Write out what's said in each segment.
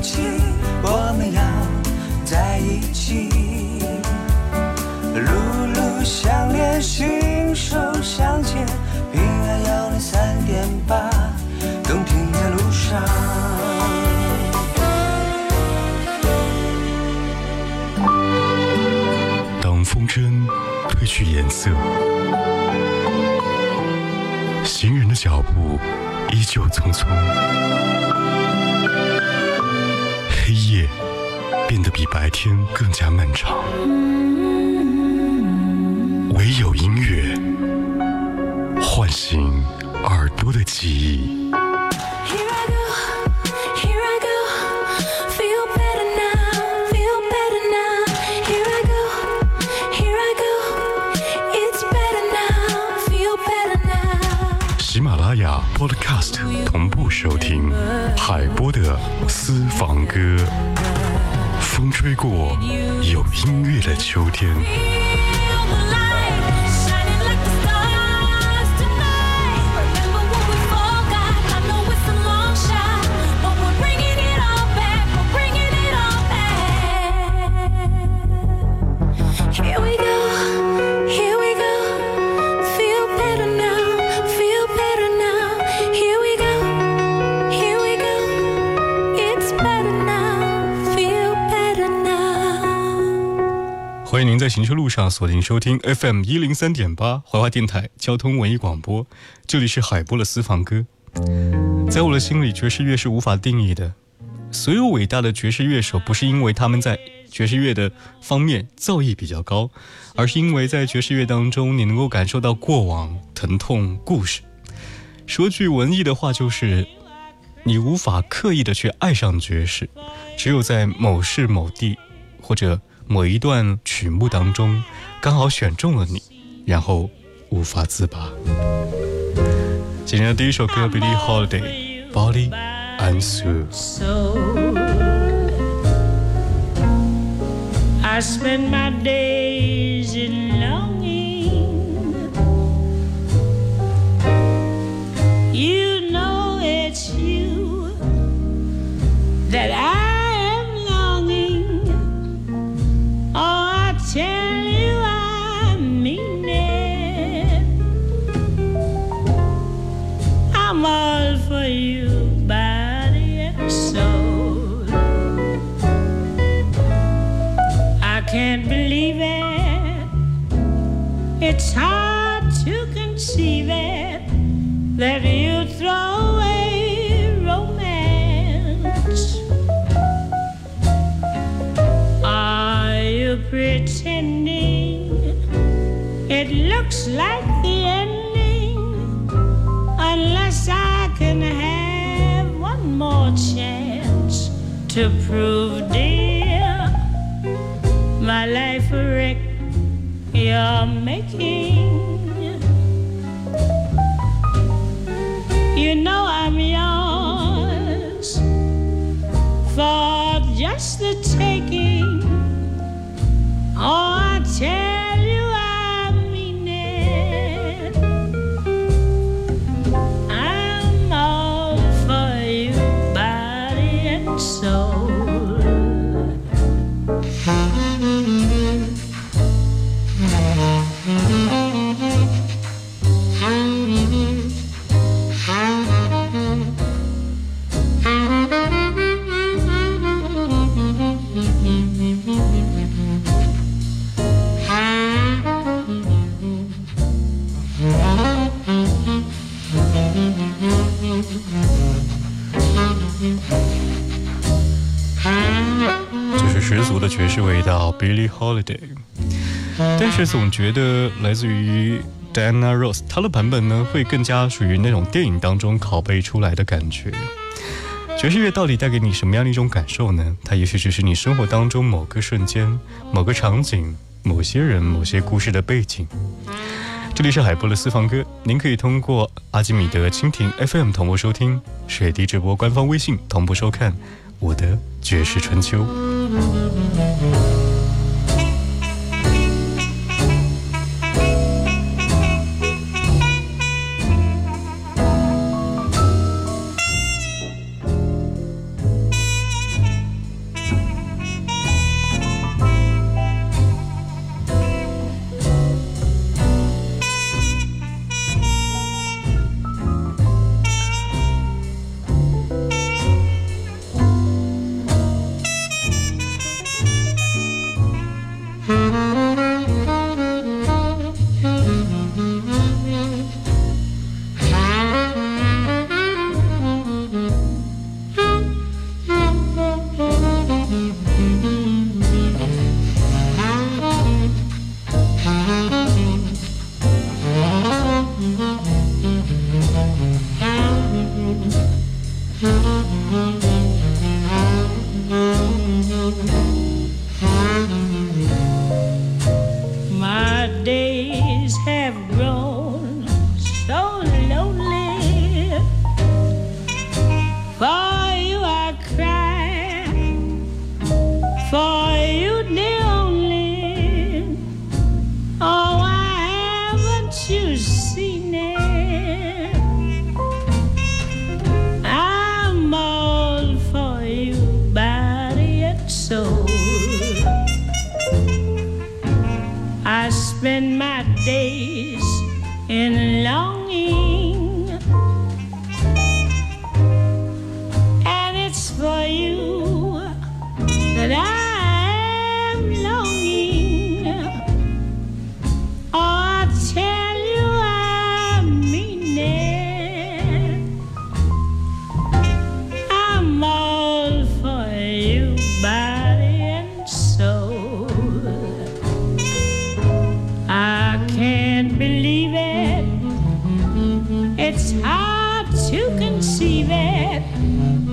起，我们要在一起。路路相连，心手相牵，平安幺零三点八，动听在路上。当风筝褪去颜色，行人的脚步依旧匆匆，变得比白天更加漫长。唯有音乐唤醒耳朵的记忆。喜马拉雅 Podcast 同步收听海波的私房歌。风吹过有音乐的秋天。在行车路上锁定收听 FM 一零三点八怀化电台交通文艺广播，这里是海波的私房歌。在我的心里，爵士乐是无法定义的。所有伟大的爵士乐手，不是因为他们在爵士乐的方面造诣比较高，而是因为在爵士乐当中，你能够感受到过往、疼痛、故事。说句文艺的话，就是你无法刻意的去爱上爵士，只有在某事某地或者某一段曲目当中，刚好选中了你，然后无法自拔。今天的第一首歌 Billy Holiday，《Body and Soul。I spend my day can't believe it. It's hard to conceive it that you throw away romance. Are you pretending it looks like the ending? unless I can have one more chance to prove, you're making. You know I'm yours for just the taking. 这是十足的爵士味道，Billie Holiday。但是总觉得来自于 Diana Ross，她的版本呢会更加属于那种电影当中拷贝出来的感觉。爵士乐到底带给你什么样的一种感受呢？它也许只是你生活当中某个瞬间、某个场景、某些人、某些故事的背景。这里是海波的私房歌，您可以通过阿基米德蜻蜓 FM 同步收听，水滴直播官方微信同步收看我的绝世春秋。Spend my days in longing,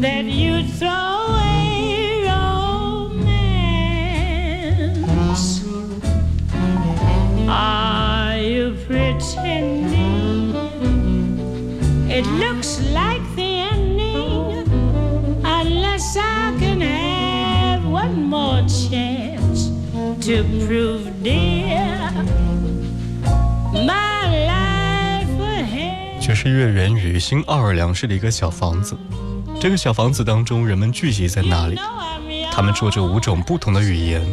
that you'd throw away romance. Are you pretending? It looks like the ending, unless I can have one more chance to prove, ahead. 爵士乐源于新奥尔良市的一个小房子，这个小房子当中，人们聚集在那里，他们说着五种不同的语言，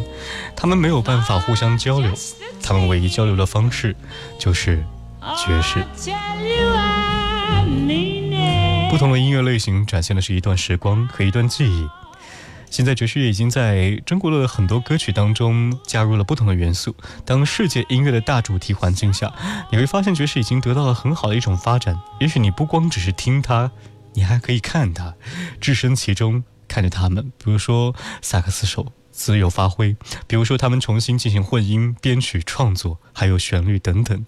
他们没有办法互相交流，他们唯一交流的方式就是爵士。不同的音乐类型展现的是一段时光和一段记忆。现在爵士乐已经在中国的很多歌曲当中加入了不同的元素。当世界音乐的大主题环境下，你会发现爵士已经得到了很好的一种发展。也许你不光只是听它，你还可以看它，置身其中，看着他们。比如说萨克斯手自由发挥，比如说他们重新进行混音、编曲、创作，还有旋律等等。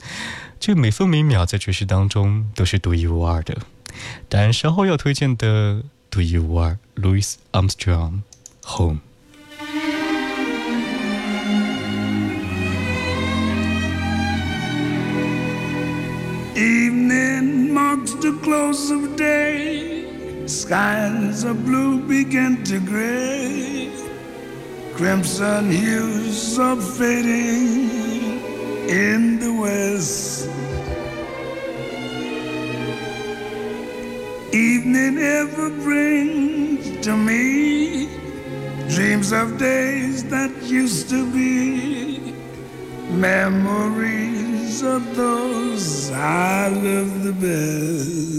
这每分每秒在爵士当中都是独一无二的。当然，稍后要推荐的独一无二，Louis Armstrong，《Home》。Evening marks the close of day. Skies of blue begin to gray. Crimson hues are fading in the west. Evening ever brings to me dreams of days that used to be memories of those I love the best.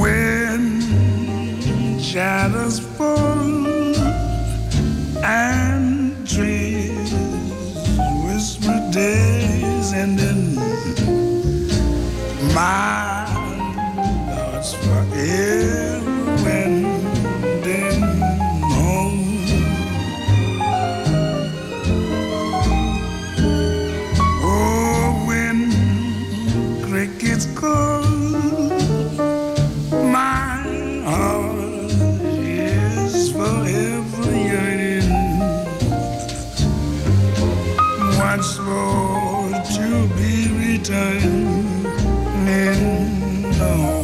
When shadows fall and trees whisper days ending, alone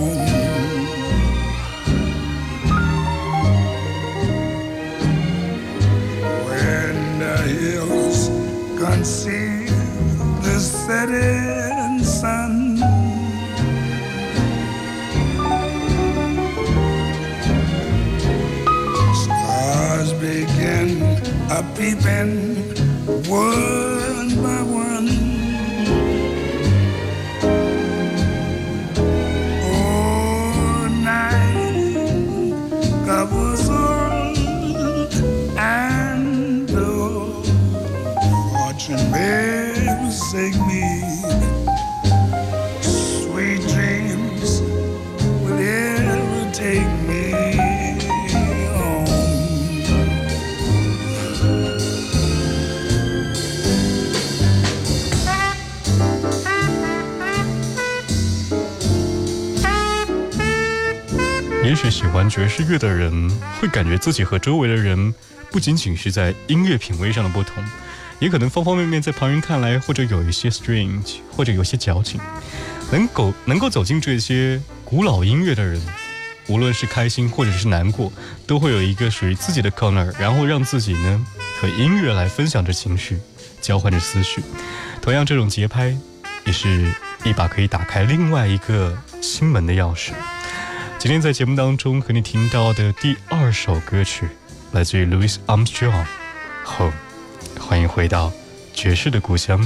也许喜欢爵士乐的人，会感觉自己和周围的人不仅仅是在音乐品味上的不同。也可能方方面面在旁人看来或者有一些 strange，或者有些矫情。能够能够走进这些古老音乐的人，无论是开心或者是难过，都会有一个属于自己的 corner，然后让自己呢和音乐来分享着情绪，交换着思绪。同样，这种节拍也是一把可以打开另外一个心门的钥匙。今天在节目当中和你听到的第二首歌曲，来自于 Louis Armstrong，《吼》，欢迎回到爵士的故乡。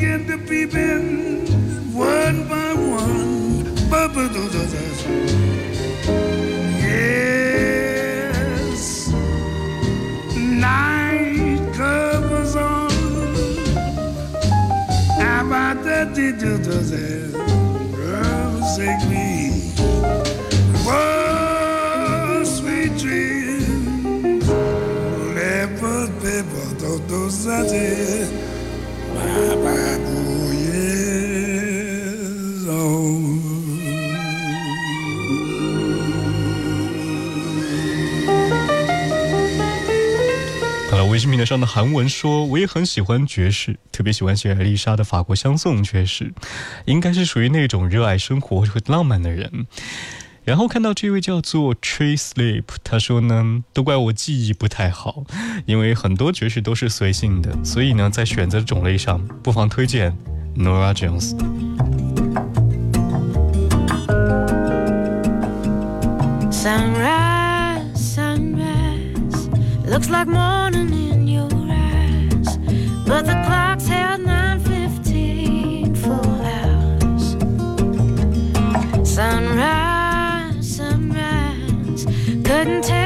get the people one by one. 微信平台上的韩文说，我也很喜欢爵士，特别喜欢写艾丽莎的法国香颂爵士，应该是属于那种热爱生活和浪漫的人。然后看到这位叫做 Tree Sleep，他说呢，都怪我记忆不太好，因为很多爵士都是随性的，所以呢，在选择种类上，不妨推荐 Nora Jones。Looks like morning in your eyes, but the clock's held 9:15 full hours. Sunrise, sunrise, couldn't tempt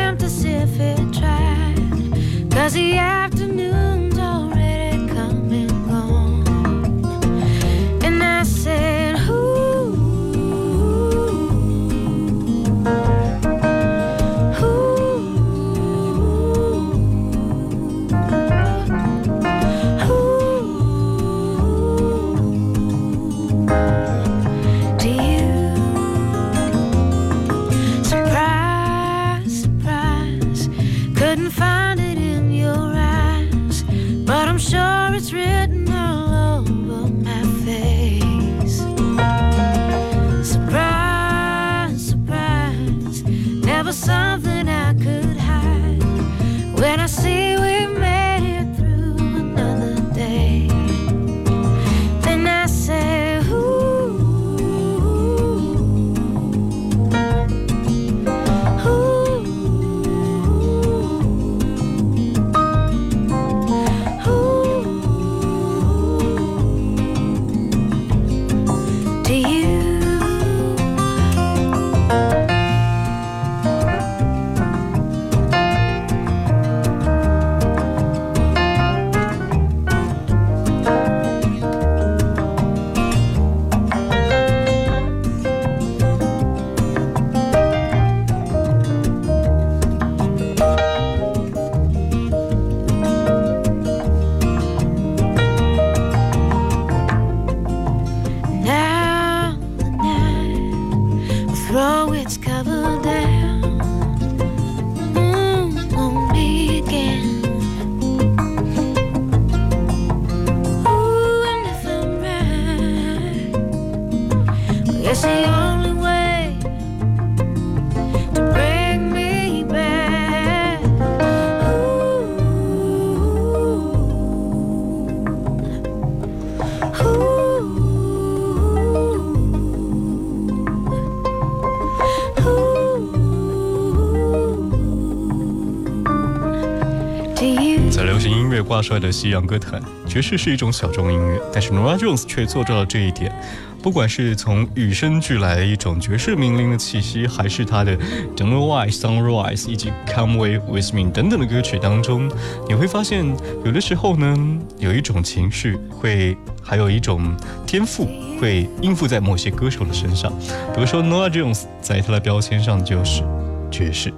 挂帅的西洋歌坛，爵士是一种小众音乐，但是 Nora Jones 却做到了这一点。不管是从与生俱来的一种爵士命令的气息，还是他的《Don't Know Why》《Sunrise》以及《Come Away With Me》等等的歌曲当中，你会发现，有的时候呢，有一种情绪会，还有一种天赋会应付在某些歌手的身上。比如说 Nora Jones 在他的标签上就是爵士。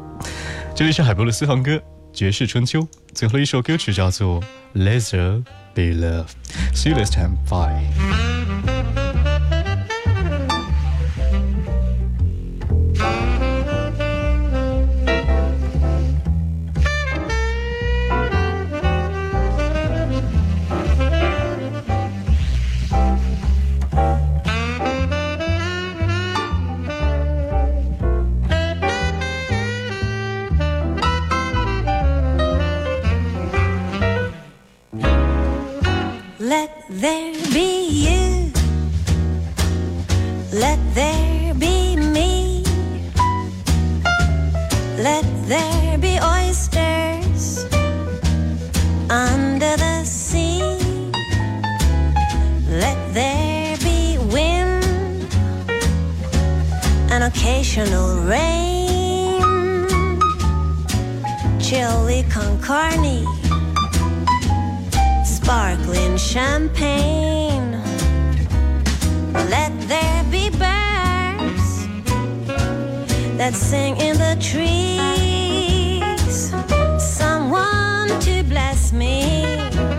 这里是海波的私房歌《绝世春秋》，最后一首歌曲叫做《Laser Be Love》。See you next time. Bye. There be oysters under the sea. Let there be wind, an occasional rain, chili con carne sparkling champagne. Let there be birds that sing in the trees. To bless me?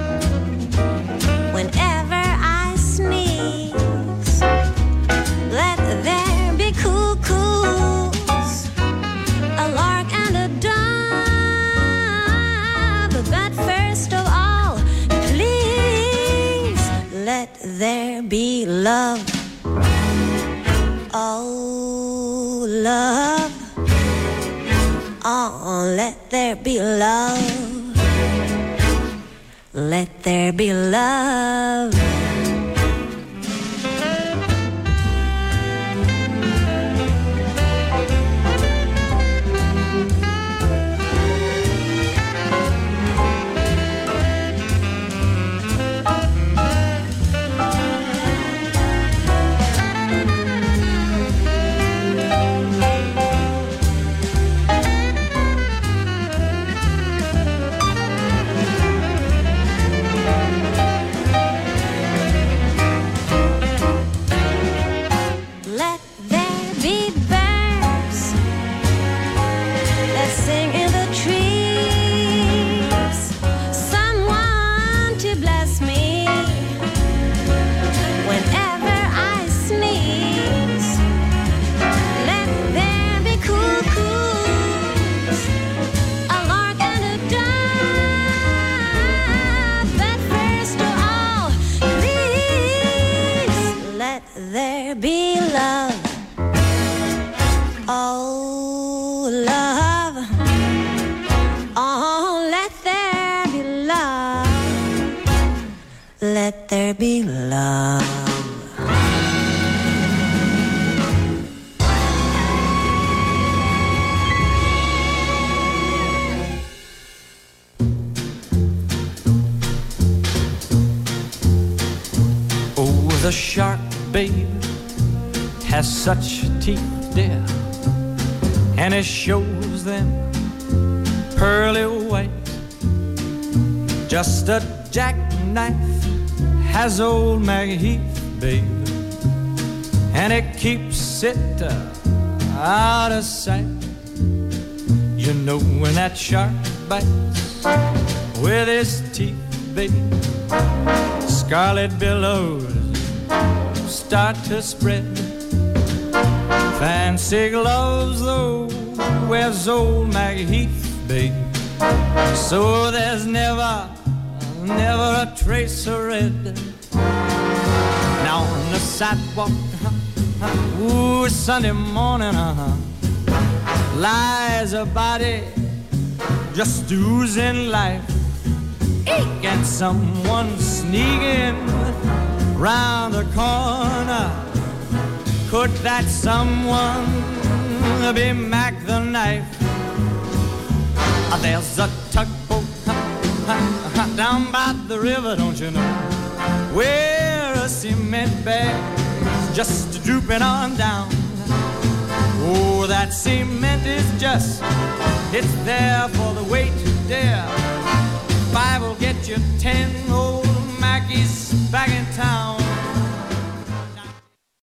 Pearly white. Just a jackknife has old Maggie Heath, babe, and it keeps it uh, out of sight. You know when that shark bites with his teeth, babe scarlet billows start to spread. Fancy gloves, though, wears old Maggie Heath, babe. So there's never, never a trace of red. Now on the sidewalk, ooh, Sunday morning, uh-huh, lies a body just oozing life. Eek, and someone sneaking round the corner. Could that someone be Mac the knife? Ah, there's a tugboat down by the river, don't you know? Where a cement bag is just drooping on down. Oh, that cement is just, it's there for the weight dear. Five will get you ten old Mackies back in town.